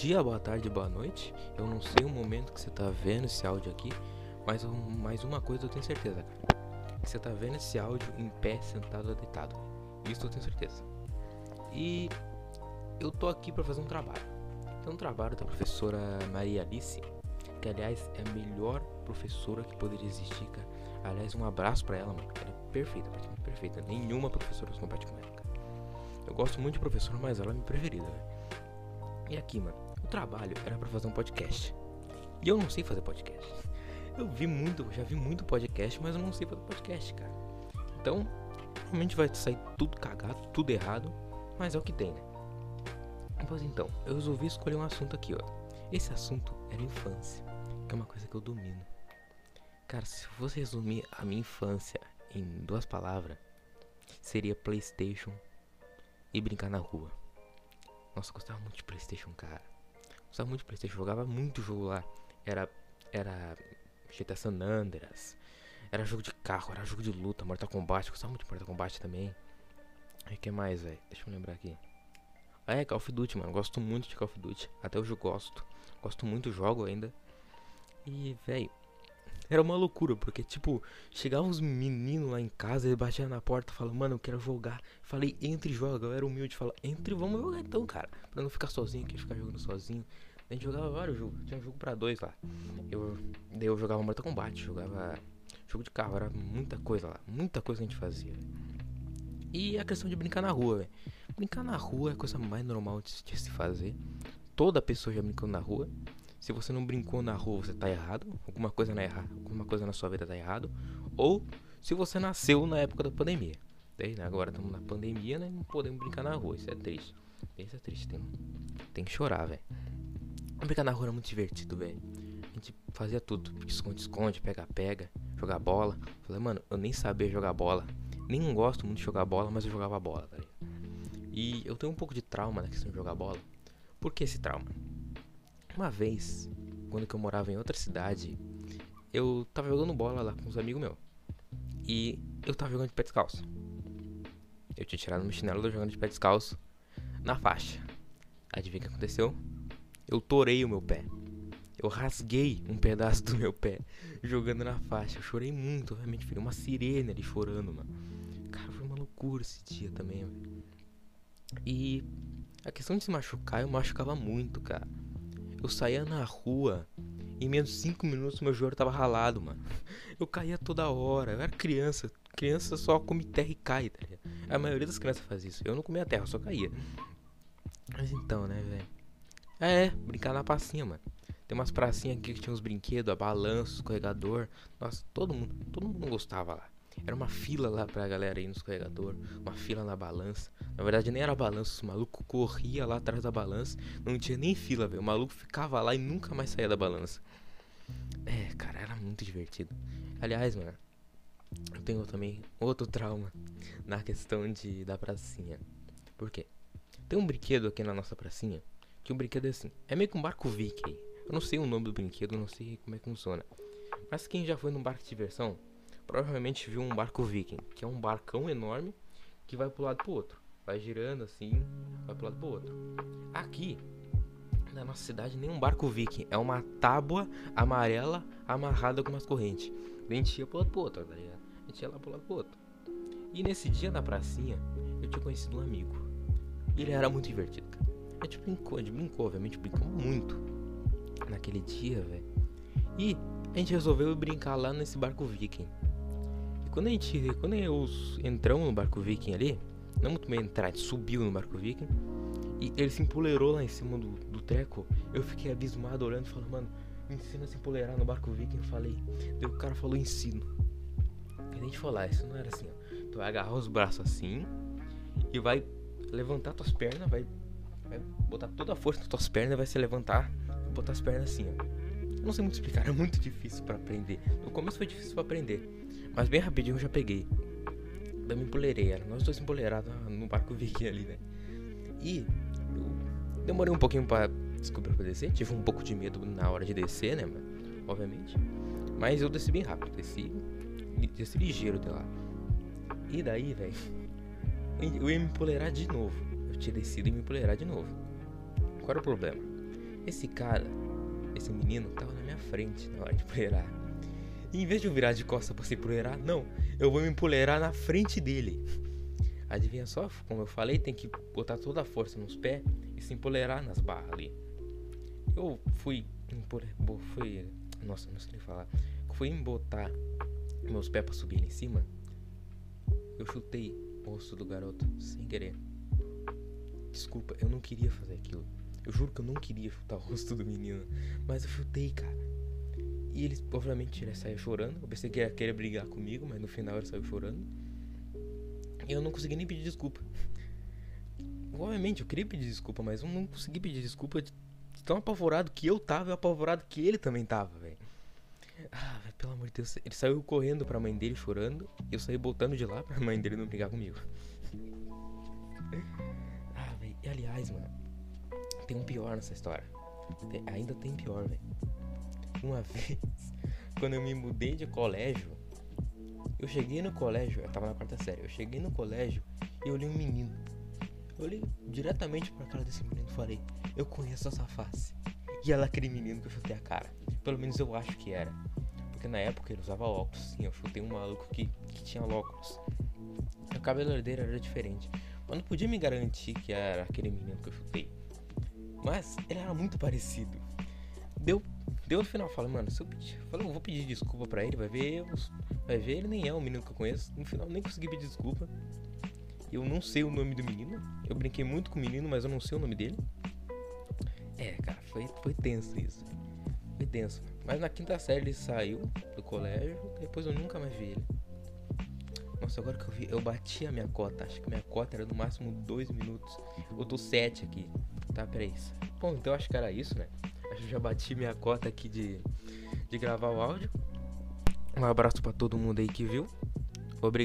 dia, boa tarde, boa noite. Eu não sei o momento que você tá vendo esse áudio aqui, mas mais uma coisa eu tenho certeza, cara. Que você tá vendo esse áudio em pé, sentado ou deitado. Isso eu tenho certeza. E eu tô aqui para fazer um trabalho. É um trabalho da professora Maria Alice, que aliás é a melhor professora que poderia existir, cara. Aliás, um abraço para ela, mano. Ela é perfeita, perfeita. Nenhuma professora se compete com ela, cara. Eu gosto muito de professora, mas ela é minha preferida, velho. E aqui, mano, trabalho era para fazer um podcast. E eu não sei fazer podcast. Eu vi muito, já vi muito podcast, mas eu não sei fazer podcast, cara. Então, provavelmente vai sair tudo cagado, tudo errado, mas é o que tem, né? Pois então, eu resolvi escolher um assunto aqui, ó. Esse assunto era infância, que é uma coisa que eu domino. Cara, se eu fosse resumir a minha infância em duas palavras, seria PlayStation e brincar na rua. Nossa, eu gostava muito de Playstation, cara. Gostava muito de Playstation, jogava muito jogo lá. Era. Era. GTA San Andreas. Era jogo de carro, era jogo de luta, Mortal Kombat. Gostava muito de Mortal Kombat também. E que mais, velho? Deixa eu lembrar aqui. Ah, é, Call of Duty, mano. Gosto muito de Call of Duty. Até hoje eu gosto. Gosto muito jogo ainda. E, velho, era uma loucura, porque, tipo, chegavam uns meninos lá em casa, ele batia na porta, falando, mano, eu quero jogar. Falei, entre joga, eu era humilde, fala, entre, vamos jogar então, cara. Pra não ficar sozinho aqui, ficar jogando sozinho. A gente jogava vários jogos, tinha jogo pra dois lá. Eu, daí eu jogava Mortal Kombat, jogava jogo de carro, era muita coisa lá, muita coisa que a gente fazia. E a questão de brincar na rua, velho. Brincar na rua é a coisa mais normal de, se fazer. Toda pessoa já brincou na rua. Se você não brincou na rua, você tá errado. Alguma coisa na errada, alguma coisa na sua vida tá errado. Ou se você nasceu na época da pandemia. Daí, né? Agora estamos na pandemia, né? Não podemos brincar na rua. Isso é triste. Isso é triste. Tem, tem que chorar, velho. Brincar na rua era muito divertido, velho. A gente fazia tudo. Esconde-esconde, pega-pega, jogar bola. Falei, mano, eu nem sabia jogar bola. Nem gosto muito de jogar bola, mas eu jogava bola, tá E eu tenho um pouco de trauma na questão de jogar bola. Por que esse trauma? Uma vez, quando eu morava em outra cidade, eu tava jogando bola lá com uns amigos meus. E eu tava jogando de pé descalço. Eu tinha tirado meu chinelo jogando de pé descalço na faixa. Adivinha o que aconteceu? Eu torei o meu pé. Eu rasguei um pedaço do meu pé jogando na faixa. Eu chorei muito, realmente. Fiquei uma sirene ali chorando, mano. Cara, foi uma loucura esse dia também, velho. E a questão de se machucar, eu machucava muito, cara. Eu saía na rua, em menos de 5 minutos meu joelho tava ralado, mano. Eu caía toda hora, eu era criança. Criança só come terra e cai, tá ligado? A maioria das crianças faz isso. Eu não comia terra, só caía. Mas então, né, velho? É, brincar na pracinha, mano. Tem umas pracinhas aqui que tinha uns brinquedos, a balanço, escorregador. Nossa, todo mundo, todo mundo gostava lá. Era uma fila lá pra galera ir no escorregador, uma fila na balança. Na verdade nem era balança, o maluco corria lá atrás da balança, não tinha nem fila, velho. O maluco ficava lá e nunca mais saía da balança. É, cara, era muito divertido. Aliás, mano, eu tenho também outro trauma na questão de da pracinha. Por quê? Tem um brinquedo aqui na nossa pracinha, que o um brinquedo é assim, é meio que um barco viking. Eu não sei o nome do brinquedo, não sei como é que funciona. Mas quem já foi num barco de diversão, provavelmente viu um barco viking, que é um barcão enorme que vai pro lado pro outro. Vai girando assim, vai pro lado pro outro. Aqui, na nossa cidade, nem um barco viking, é uma tábua amarela amarrada com umas correntes. A gente ia pro lado pro outro, tá ligado? A gente ia lá pro lado pro outro. E nesse dia na pracinha, eu tinha conhecido um amigo. E ele era muito divertido, cara. A gente brincou, a gente brincou, obviamente, brincou muito naquele dia, velho. E a gente resolveu brincar lá nesse barco viking. Quando a gente. Quando eu entramos no barco viking ali, não muito bem entrar, a gente subiu no barco viking. E ele se empolerou lá em cima do, do treco. Eu fiquei abismado olhando e falando, mano, me ensina a se empolerar no barco viking. Eu falei, daí o cara falou ensino. A gente falou, ah, isso não era assim, ó. Tu vai agarrar os braços assim e vai levantar tuas pernas, vai, vai botar toda a força nas tuas pernas, vai se levantar e botar as pernas assim, ó. Não sei muito explicar, é muito difícil para aprender. No começo foi difícil para aprender. Mas bem rapidinho eu já peguei. Daí me empolerei, nós dois empoleirados no barco viking ali, né? E eu demorei um pouquinho pra descobrir pra descer. Tive um pouco de medo na hora de descer, né? Obviamente. Mas eu desci bem rápido, desci, desci ligeiro de lá. E daí, velho, eu ia me empolerar de novo. Eu tinha descido e me empolerar de novo. Qual era o problema? Esse cara, esse menino, tava na minha frente na hora de empoleirar. E em vez de eu virar de costas pra se empoleirar, não, eu vou me empoleirar na frente dele. Adivinha só, como eu falei, tem que botar toda a força nos pés e se empoleirar nas barras ali. Eu fui fui, nossa, não sei nem falar. Fui botar meus pés pra subir ali em cima. Eu chutei o rosto do garoto sem querer. Desculpa, eu não queria fazer aquilo. Eu juro que eu não queria chutar o rosto do menino, mas eu chutei, cara. E ele, obviamente, ele saiu chorando. Eu pensei que ele ia querer brigar comigo, mas no final ele saiu chorando. E eu não consegui nem pedir desculpa. Obviamente, eu queria pedir desculpa, mas eu não consegui pedir desculpa de tão apavorado que eu tava e apavorado que ele também tava, velho. Ah, véio, pelo amor de Deus. Ele saiu correndo pra mãe dele chorando. E eu saí botando de lá pra mãe dele não brigar comigo. ah, velho. E aliás, mano. Tem um pior nessa história. Tem, ainda tem pior, velho. Uma vez, quando eu me mudei de colégio, eu cheguei no colégio, eu tava na quarta série, eu cheguei no colégio e olhei um menino. Eu olhei diretamente pra cara desse menino e falei, eu conheço essa face. E ela é aquele menino que eu chutei a cara. Pelo menos eu acho que era. Porque na época ele usava óculos, sim, eu chutei um maluco que, que tinha óculos. O cabelo dele era diferente. Mas não podia me garantir que era aquele menino que eu chutei. Mas ele era muito parecido. Deu Deu no final, falei, mano, se eu pedir, eu vou pedir desculpa pra ele, vai ver, vai ver, ele nem é um menino que eu conheço. No final, nem consegui pedir desculpa. Eu não sei o nome do menino. Eu brinquei muito com o menino, mas eu não sei o nome dele. É, cara, foi, foi tenso isso. Foi tenso. Mas na quinta série ele saiu do colégio, depois eu nunca mais vi ele. Nossa, agora que eu vi, eu bati a minha cota. Acho que minha cota era no máximo dois minutos. Eu tô sete aqui. Tá, peraí. Bom, então acho que era isso, né? Acho que já bati minha cota aqui de, de gravar o áudio. Um abraço para todo mundo aí que viu. Obrigado.